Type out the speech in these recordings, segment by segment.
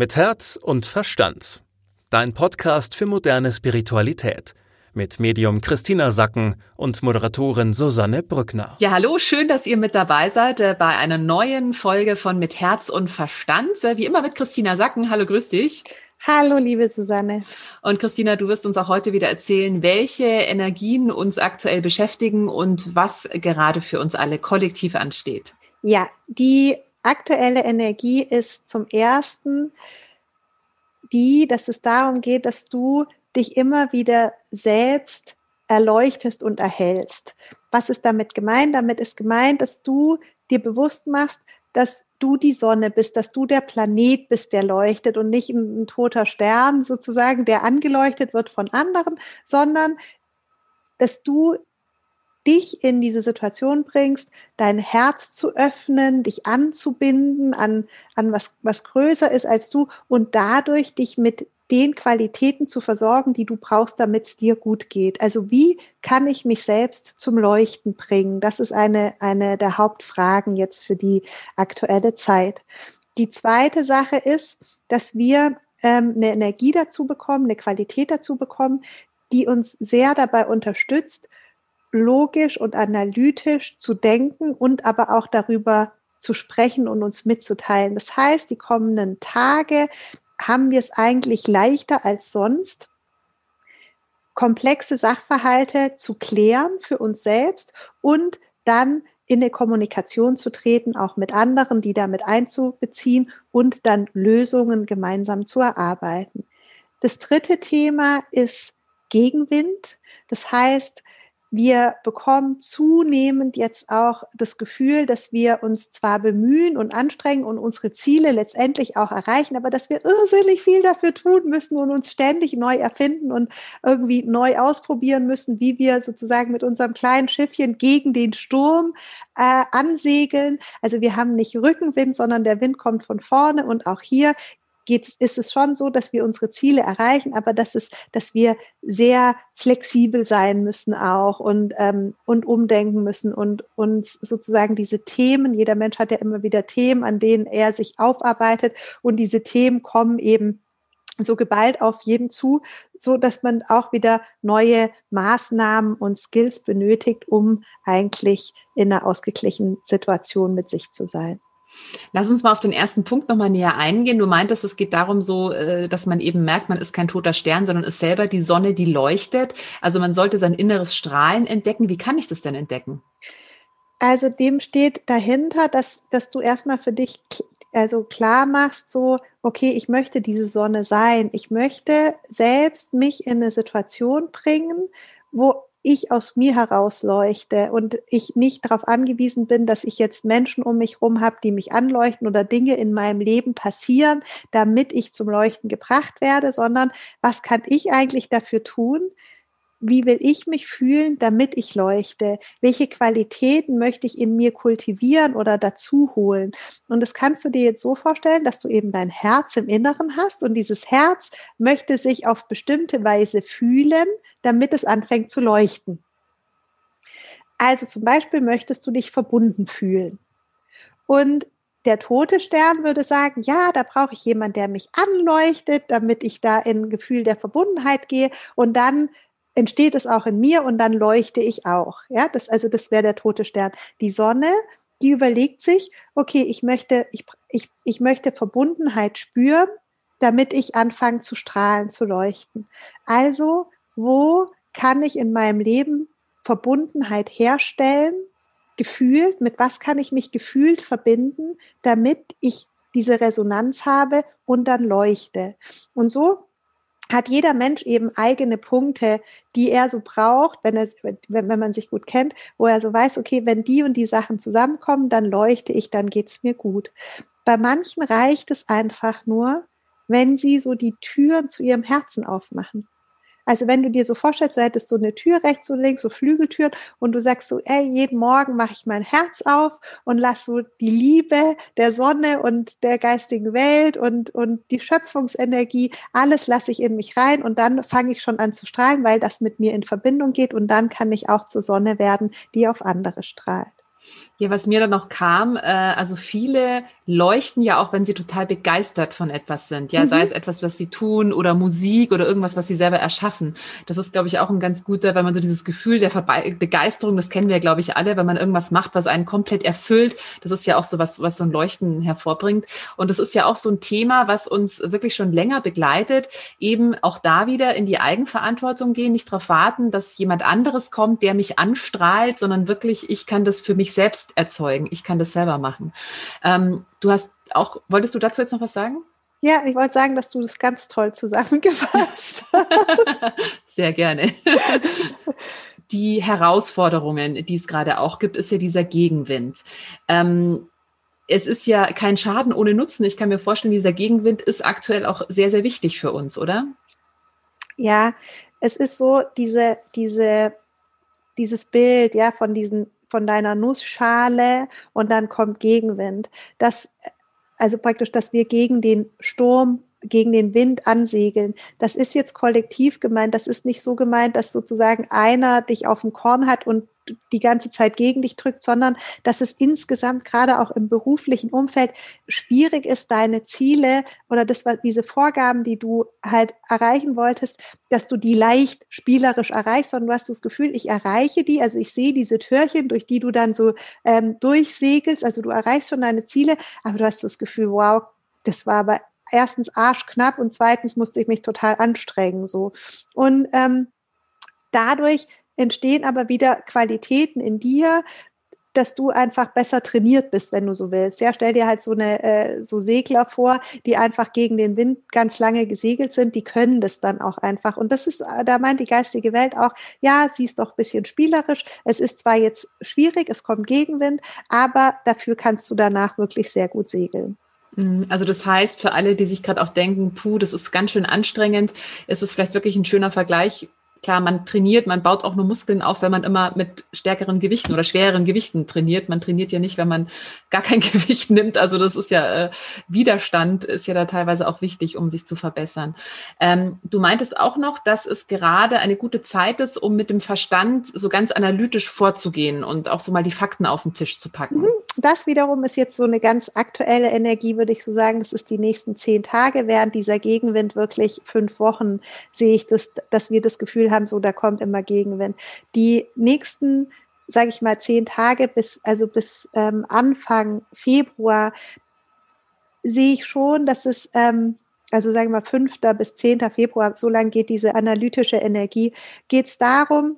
Mit Herz und Verstand. Dein Podcast für moderne Spiritualität. Mit Medium Christina Sacken und Moderatorin Susanne Brückner. Ja, hallo, schön, dass ihr mit dabei seid äh, bei einer neuen Folge von Mit Herz und Verstand. Äh, wie immer mit Christina Sacken. Hallo, grüß dich. Hallo, liebe Susanne. Und Christina, du wirst uns auch heute wieder erzählen, welche Energien uns aktuell beschäftigen und was gerade für uns alle kollektiv ansteht. Ja, die aktuelle Energie ist zum ersten die, dass es darum geht, dass du dich immer wieder selbst erleuchtest und erhältst. Was ist damit gemeint? Damit ist gemeint, dass du dir bewusst machst, dass du die Sonne bist, dass du der Planet bist, der leuchtet und nicht ein, ein toter Stern sozusagen, der angeleuchtet wird von anderen, sondern dass du dich in diese Situation bringst, dein Herz zu öffnen, dich anzubinden an, an was, was größer ist als du und dadurch dich mit den Qualitäten zu versorgen, die du brauchst, damit es dir gut geht. Also wie kann ich mich selbst zum Leuchten bringen? Das ist eine, eine der Hauptfragen jetzt für die aktuelle Zeit. Die zweite Sache ist, dass wir ähm, eine Energie dazu bekommen, eine Qualität dazu bekommen, die uns sehr dabei unterstützt, logisch und analytisch zu denken und aber auch darüber zu sprechen und uns mitzuteilen. Das heißt, die kommenden Tage haben wir es eigentlich leichter als sonst, komplexe Sachverhalte zu klären für uns selbst und dann in eine Kommunikation zu treten, auch mit anderen, die damit einzubeziehen und dann Lösungen gemeinsam zu erarbeiten. Das dritte Thema ist Gegenwind. Das heißt, wir bekommen zunehmend jetzt auch das Gefühl, dass wir uns zwar bemühen und anstrengen und unsere Ziele letztendlich auch erreichen, aber dass wir irrsinnig viel dafür tun müssen und uns ständig neu erfinden und irgendwie neu ausprobieren müssen, wie wir sozusagen mit unserem kleinen Schiffchen gegen den Sturm äh, ansegeln. Also wir haben nicht Rückenwind, sondern der Wind kommt von vorne und auch hier geht, ist es schon so, dass wir unsere Ziele erreichen, aber dass es, dass wir sehr flexibel sein müssen auch und, ähm, und umdenken müssen und uns sozusagen diese Themen, jeder Mensch hat ja immer wieder Themen, an denen er sich aufarbeitet und diese Themen kommen eben so geballt auf jeden zu, so dass man auch wieder neue Maßnahmen und Skills benötigt, um eigentlich in einer ausgeglichenen Situation mit sich zu sein. Lass uns mal auf den ersten Punkt nochmal näher eingehen. Du meintest, es geht darum so, äh, dass man eben merkt, man ist kein toter Stern, sondern ist selber die Sonne, die leuchtet. Also man sollte sein inneres Strahlen entdecken. Wie kann ich das denn entdecken? Also dem steht dahinter, dass, dass du erstmal für dich also klar machst, so, okay, ich möchte diese Sonne sein. Ich möchte selbst mich in eine Situation bringen, wo ich aus mir heraus leuchte und ich nicht darauf angewiesen bin, dass ich jetzt Menschen um mich herum habe, die mich anleuchten oder Dinge in meinem Leben passieren, damit ich zum Leuchten gebracht werde, sondern was kann ich eigentlich dafür tun, wie will ich mich fühlen, damit ich leuchte? Welche Qualitäten möchte ich in mir kultivieren oder dazu holen? Und das kannst du dir jetzt so vorstellen, dass du eben dein Herz im Inneren hast und dieses Herz möchte sich auf bestimmte Weise fühlen, damit es anfängt zu leuchten. Also zum Beispiel möchtest du dich verbunden fühlen. Und der tote Stern würde sagen, ja, da brauche ich jemanden, der mich anleuchtet, damit ich da in ein Gefühl der Verbundenheit gehe. Und dann entsteht es auch in mir und dann leuchte ich auch. Ja, das, also das wäre der tote Stern. Die Sonne, die überlegt sich, okay, ich möchte, ich, ich, ich möchte Verbundenheit spüren, damit ich anfange zu strahlen, zu leuchten. Also, wo kann ich in meinem Leben Verbundenheit herstellen, gefühlt, mit was kann ich mich gefühlt verbinden, damit ich diese Resonanz habe und dann leuchte. Und so hat jeder Mensch eben eigene Punkte, die er so braucht, wenn, er, wenn, wenn man sich gut kennt, wo er so weiß, okay, wenn die und die Sachen zusammenkommen, dann leuchte ich, dann geht's mir gut. Bei manchen reicht es einfach nur, wenn sie so die Türen zu ihrem Herzen aufmachen. Also wenn du dir so vorstellst, du hättest so eine Tür rechts und links, so Flügeltüren und du sagst so, ey, jeden Morgen mache ich mein Herz auf und lass so die Liebe der Sonne und der geistigen Welt und, und die Schöpfungsenergie, alles lasse ich in mich rein und dann fange ich schon an zu strahlen, weil das mit mir in Verbindung geht und dann kann ich auch zur Sonne werden, die auf andere strahlt. Ja, was mir dann noch kam, äh, also viele leuchten ja auch, wenn sie total begeistert von etwas sind. Ja, mhm. sei es etwas, was sie tun oder Musik oder irgendwas, was sie selber erschaffen. Das ist, glaube ich, auch ein ganz guter, wenn man so dieses Gefühl der Verbe Begeisterung, das kennen wir, glaube ich, alle, wenn man irgendwas macht, was einen komplett erfüllt. Das ist ja auch so was, was so ein Leuchten hervorbringt. Und das ist ja auch so ein Thema, was uns wirklich schon länger begleitet. Eben auch da wieder in die Eigenverantwortung gehen, nicht darauf warten, dass jemand anderes kommt, der mich anstrahlt, sondern wirklich, ich kann das für mich selbst erzeugen. Ich kann das selber machen. Ähm, du hast auch, wolltest du dazu jetzt noch was sagen? Ja, ich wollte sagen, dass du das ganz toll zusammengefasst hast. Sehr gerne. Die Herausforderungen, die es gerade auch gibt, ist ja dieser Gegenwind. Ähm, es ist ja kein Schaden ohne Nutzen. Ich kann mir vorstellen, dieser Gegenwind ist aktuell auch sehr, sehr wichtig für uns, oder? Ja, es ist so, diese, diese, dieses Bild, ja, von diesen von deiner Nussschale und dann kommt Gegenwind. Das, also praktisch, dass wir gegen den Sturm gegen den Wind ansegeln. Das ist jetzt kollektiv gemeint. Das ist nicht so gemeint, dass sozusagen einer dich auf dem Korn hat und die ganze Zeit gegen dich drückt, sondern dass es insgesamt gerade auch im beruflichen Umfeld schwierig ist, deine Ziele oder das, was diese Vorgaben, die du halt erreichen wolltest, dass du die leicht spielerisch erreichst, sondern du hast das Gefühl, ich erreiche die, also ich sehe diese Türchen, durch die du dann so ähm, durchsegelst, also du erreichst schon deine Ziele, aber du hast das Gefühl, wow, das war aber erstens arschknapp und zweitens musste ich mich total anstrengen so. Und ähm, dadurch entstehen aber wieder Qualitäten in dir, dass du einfach besser trainiert bist, wenn du so willst. Ja, stell dir halt so eine äh, so Segler vor, die einfach gegen den Wind ganz lange gesegelt sind, die können das dann auch einfach. Und das ist, da meint die geistige Welt auch, ja, sie ist doch ein bisschen spielerisch. Es ist zwar jetzt schwierig, es kommt Gegenwind, aber dafür kannst du danach wirklich sehr gut segeln. Mhm. Also das heißt, für alle, die sich gerade auch denken, puh, das ist ganz schön anstrengend, ist es vielleicht wirklich ein schöner Vergleich klar, man trainiert, man baut auch nur Muskeln auf, wenn man immer mit stärkeren Gewichten oder schwereren Gewichten trainiert. Man trainiert ja nicht, wenn man gar kein Gewicht nimmt. Also das ist ja äh, Widerstand ist ja da teilweise auch wichtig, um sich zu verbessern. Ähm, du meintest auch noch, dass es gerade eine gute Zeit ist, um mit dem Verstand so ganz analytisch vorzugehen und auch so mal die Fakten auf den Tisch zu packen. Mhm. Das wiederum ist jetzt so eine ganz aktuelle Energie, würde ich so sagen. Das ist die nächsten zehn Tage. Während dieser Gegenwind wirklich fünf Wochen sehe ich, das, dass wir das Gefühl haben, so da kommt immer Gegenwind. Die nächsten, sage ich mal, zehn Tage bis also bis ähm, Anfang Februar sehe ich schon, dass es ähm, also sagen wir mal 5. bis 10. Februar, so lange geht diese analytische Energie, geht es darum,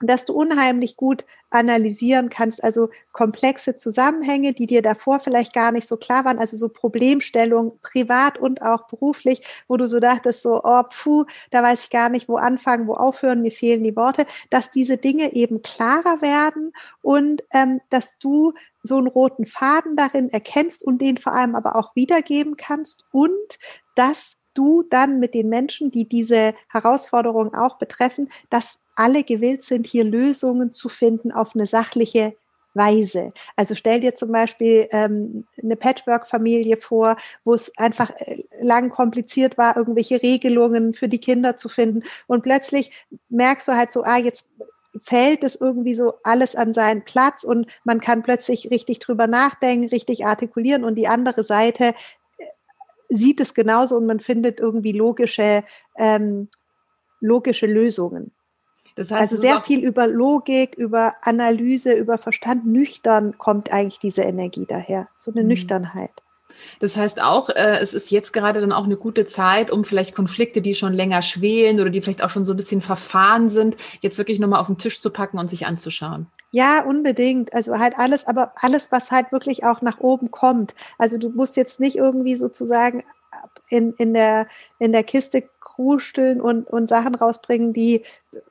dass du unheimlich gut analysieren kannst, also komplexe Zusammenhänge, die dir davor vielleicht gar nicht so klar waren, also so Problemstellungen privat und auch beruflich, wo du so dachtest, so, oh, pfuh, da weiß ich gar nicht, wo anfangen, wo aufhören, mir fehlen die Worte, dass diese Dinge eben klarer werden und ähm, dass du so einen roten Faden darin erkennst und den vor allem aber auch wiedergeben kannst und dass du dann mit den Menschen, die diese Herausforderungen auch betreffen, dass alle gewillt sind, hier Lösungen zu finden auf eine sachliche Weise. Also stell dir zum Beispiel ähm, eine Patchwork-Familie vor, wo es einfach äh, lang kompliziert war, irgendwelche Regelungen für die Kinder zu finden. Und plötzlich merkst du halt so, ah, jetzt fällt es irgendwie so alles an seinen Platz und man kann plötzlich richtig drüber nachdenken, richtig artikulieren und die andere Seite äh, sieht es genauso und man findet irgendwie logische, ähm, logische Lösungen. Das heißt, also sehr viel über Logik, über Analyse, über Verstand, nüchtern kommt eigentlich diese Energie daher, so eine mhm. Nüchternheit. Das heißt auch, äh, es ist jetzt gerade dann auch eine gute Zeit, um vielleicht Konflikte, die schon länger schwelen oder die vielleicht auch schon so ein bisschen verfahren sind, jetzt wirklich nochmal auf den Tisch zu packen und sich anzuschauen. Ja, unbedingt. Also halt alles, aber alles, was halt wirklich auch nach oben kommt. Also du musst jetzt nicht irgendwie sozusagen in, in, der, in der Kiste krusteln und, und Sachen rausbringen, die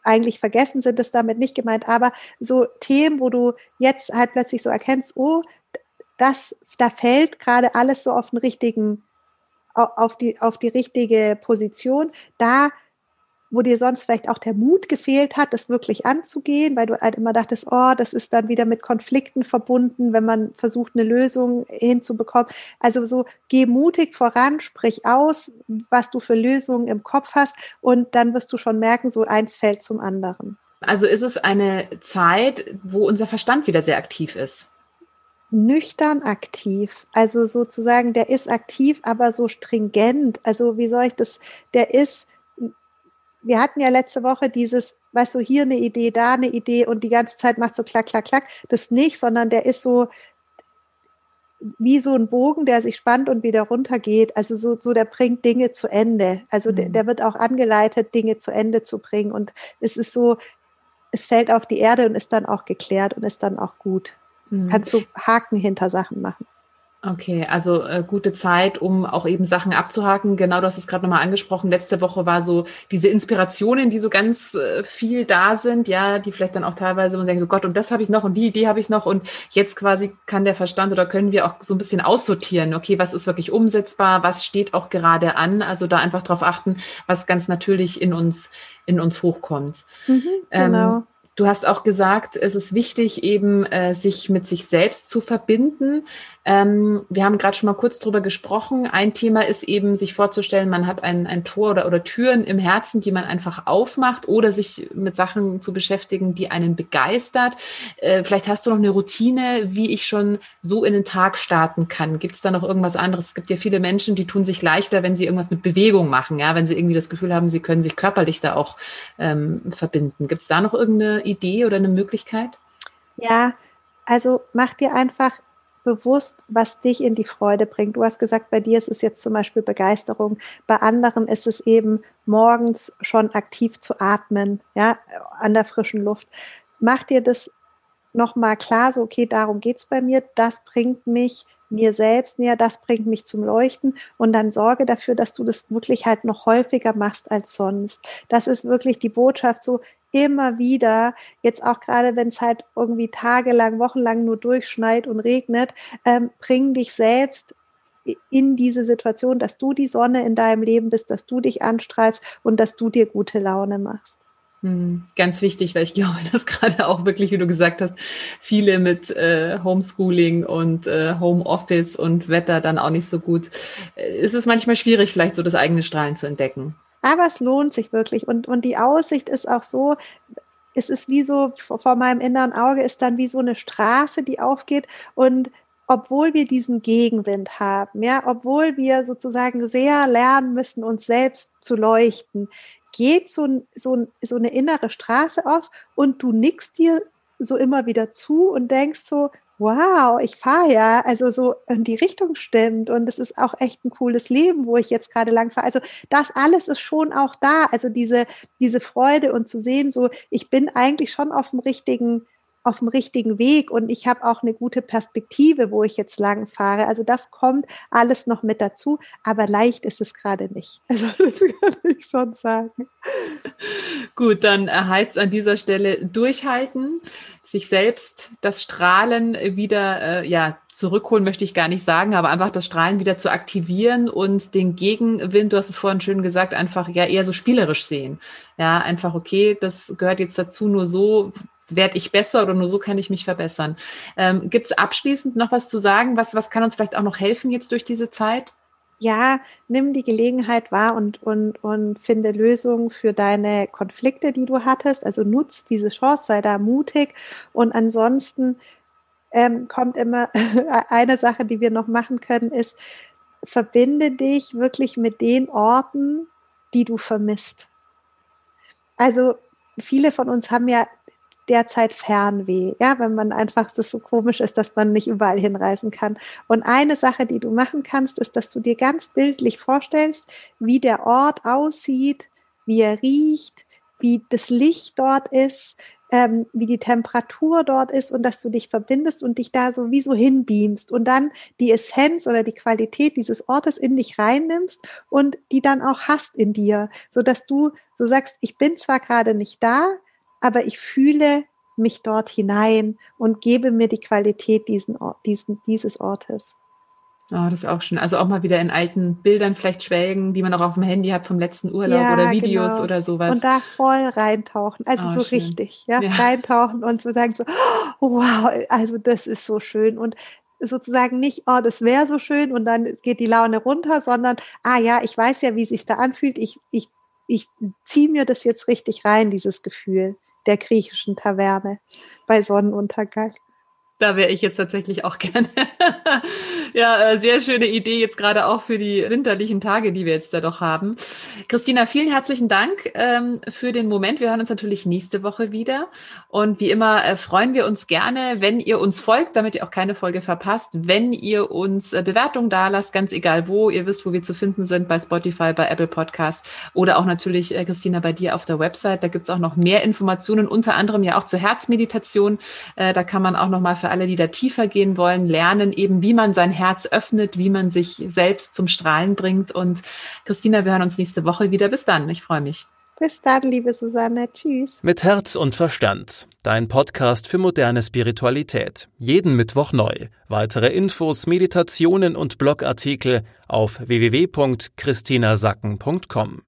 eigentlich vergessen sind, ist damit nicht gemeint. Aber so Themen, wo du jetzt halt plötzlich so erkennst, oh, das, da fällt gerade alles so auf den richtigen, auf die, auf die richtige Position. Da wo dir sonst vielleicht auch der Mut gefehlt hat, das wirklich anzugehen, weil du halt immer dachtest, oh, das ist dann wieder mit Konflikten verbunden, wenn man versucht, eine Lösung hinzubekommen. Also so, geh mutig voran, sprich aus, was du für Lösungen im Kopf hast und dann wirst du schon merken, so eins fällt zum anderen. Also ist es eine Zeit, wo unser Verstand wieder sehr aktiv ist. nüchtern aktiv. Also sozusagen, der ist aktiv, aber so stringent. Also wie soll ich das, der ist, wir hatten ja letzte Woche dieses, weißt du, hier eine Idee, da eine Idee und die ganze Zeit macht so klack, klack, klack. Das nicht, sondern der ist so, wie so ein Bogen, der sich spannt und wieder runtergeht. Also so, so der bringt Dinge zu Ende. Also mhm. der, der wird auch angeleitet, Dinge zu Ende zu bringen. Und es ist so, es fällt auf die Erde und ist dann auch geklärt und ist dann auch gut. Mhm. Kannst du Haken hinter Sachen machen. Okay, also äh, gute Zeit, um auch eben Sachen abzuhaken. Genau, du hast es gerade nochmal angesprochen. Letzte Woche war so diese Inspirationen, die so ganz äh, viel da sind, ja, die vielleicht dann auch teilweise man denkt, so Gott, und das habe ich noch und die Idee habe ich noch. Und jetzt quasi kann der Verstand oder können wir auch so ein bisschen aussortieren, okay, was ist wirklich umsetzbar, was steht auch gerade an. Also da einfach drauf achten, was ganz natürlich in uns, in uns hochkommt. Mhm, genau. Ähm, Du hast auch gesagt, es ist wichtig, eben äh, sich mit sich selbst zu verbinden. Ähm, wir haben gerade schon mal kurz drüber gesprochen. Ein Thema ist eben, sich vorzustellen, man hat ein, ein Tor oder, oder Türen im Herzen, die man einfach aufmacht oder sich mit Sachen zu beschäftigen, die einen begeistert. Äh, vielleicht hast du noch eine Routine, wie ich schon so in den Tag starten kann. Gibt es da noch irgendwas anderes? Es gibt ja viele Menschen, die tun sich leichter, wenn sie irgendwas mit Bewegung machen, ja, wenn sie irgendwie das Gefühl haben, sie können sich körperlich da auch ähm, verbinden. Gibt es da noch irgendeine Idee oder eine Möglichkeit? Ja, also mach dir einfach bewusst, was dich in die Freude bringt. Du hast gesagt, bei dir ist es jetzt zum Beispiel Begeisterung. Bei anderen ist es eben morgens schon aktiv zu atmen, ja, an der frischen Luft. Mach dir das nochmal klar, so, okay, darum geht's bei mir. Das bringt mich mir selbst näher, das bringt mich zum Leuchten und dann sorge dafür, dass du das wirklich halt noch häufiger machst als sonst. Das ist wirklich die Botschaft so immer wieder, jetzt auch gerade wenn es halt irgendwie tagelang, wochenlang nur durchschneit und regnet, ähm, bring dich selbst in diese Situation, dass du die Sonne in deinem Leben bist, dass du dich anstrahlst und dass du dir gute Laune machst. Hm, ganz wichtig, weil ich glaube, dass gerade auch wirklich, wie du gesagt hast, viele mit äh, Homeschooling und äh, Homeoffice und Wetter dann auch nicht so gut. Äh, ist es manchmal schwierig, vielleicht so das eigene Strahlen zu entdecken. Aber es lohnt sich wirklich. Und, und die Aussicht ist auch so, es ist wie so, vor meinem inneren Auge ist dann wie so eine Straße, die aufgeht und obwohl wir diesen Gegenwind haben, ja, obwohl wir sozusagen sehr lernen müssen, uns selbst zu leuchten, geht so, so, so eine innere Straße auf und du nickst dir so immer wieder zu und denkst so, wow, ich fahre ja, also so in die Richtung stimmt und es ist auch echt ein cooles Leben, wo ich jetzt gerade lang fahre. Also das alles ist schon auch da, also diese, diese Freude und zu sehen, so ich bin eigentlich schon auf dem richtigen auf dem richtigen Weg und ich habe auch eine gute Perspektive, wo ich jetzt lang fahre. Also das kommt alles noch mit dazu, aber leicht ist es gerade nicht. Also das kann ich schon sagen. Gut, dann heißt es an dieser Stelle durchhalten, sich selbst das Strahlen wieder äh, ja zurückholen möchte ich gar nicht sagen, aber einfach das Strahlen wieder zu aktivieren und den Gegenwind, du hast es vorhin schön gesagt, einfach ja eher so spielerisch sehen. Ja, einfach okay, das gehört jetzt dazu, nur so werde ich besser oder nur so kann ich mich verbessern. Ähm, Gibt es abschließend noch was zu sagen? Was, was kann uns vielleicht auch noch helfen jetzt durch diese Zeit? Ja, nimm die Gelegenheit wahr und, und, und finde Lösungen für deine Konflikte, die du hattest. Also nutz diese Chance, sei da mutig. Und ansonsten ähm, kommt immer eine Sache, die wir noch machen können, ist, verbinde dich wirklich mit den Orten, die du vermisst. Also viele von uns haben ja derzeit Fernweh, ja, wenn man einfach das so komisch ist, dass man nicht überall hinreisen kann. Und eine Sache, die du machen kannst, ist, dass du dir ganz bildlich vorstellst, wie der Ort aussieht, wie er riecht, wie das Licht dort ist, ähm, wie die Temperatur dort ist und dass du dich verbindest und dich da sowieso hinbeamst und dann die Essenz oder die Qualität dieses Ortes in dich reinnimmst und die dann auch hast in dir, so dass du so sagst, ich bin zwar gerade nicht da, aber ich fühle mich dort hinein und gebe mir die Qualität diesen, diesen, dieses Ortes. Oh, das ist auch schön. Also auch mal wieder in alten Bildern vielleicht schwelgen, die man auch auf dem Handy hat vom letzten Urlaub ja, oder Videos genau. oder sowas. Und da voll reintauchen. Also oh, so schön. richtig, ja? ja, reintauchen und so sagen so, oh, wow, also das ist so schön. Und sozusagen nicht, oh, das wäre so schön und dann geht die Laune runter, sondern, ah ja, ich weiß ja, wie es sich da anfühlt. Ich, ich, ich ziehe mir das jetzt richtig rein, dieses Gefühl der griechischen Taverne bei Sonnenuntergang. Da wäre ich jetzt tatsächlich auch gerne. Ja, äh, sehr schöne Idee jetzt gerade auch für die winterlichen Tage, die wir jetzt da doch haben. Christina, vielen herzlichen Dank ähm, für den Moment. Wir hören uns natürlich nächste Woche wieder. Und wie immer äh, freuen wir uns gerne, wenn ihr uns folgt, damit ihr auch keine Folge verpasst, wenn ihr uns äh, Bewertungen da lasst, ganz egal wo. Ihr wisst, wo wir zu finden sind, bei Spotify, bei Apple Podcast oder auch natürlich, äh, Christina, bei dir auf der Website. Da gibt's auch noch mehr Informationen, unter anderem ja auch zur Herzmeditation. Äh, da kann man auch noch mal für alle, die da tiefer gehen wollen, lernen eben, wie man sein Herz öffnet, wie man sich selbst zum Strahlen bringt. Und Christina, wir hören uns nächste Woche wieder. Bis dann. Ich freue mich. Bis dann, liebe Susanne. Tschüss. Mit Herz und Verstand. Dein Podcast für moderne Spiritualität. Jeden Mittwoch neu. Weitere Infos, Meditationen und Blogartikel auf www.christinasacken.com.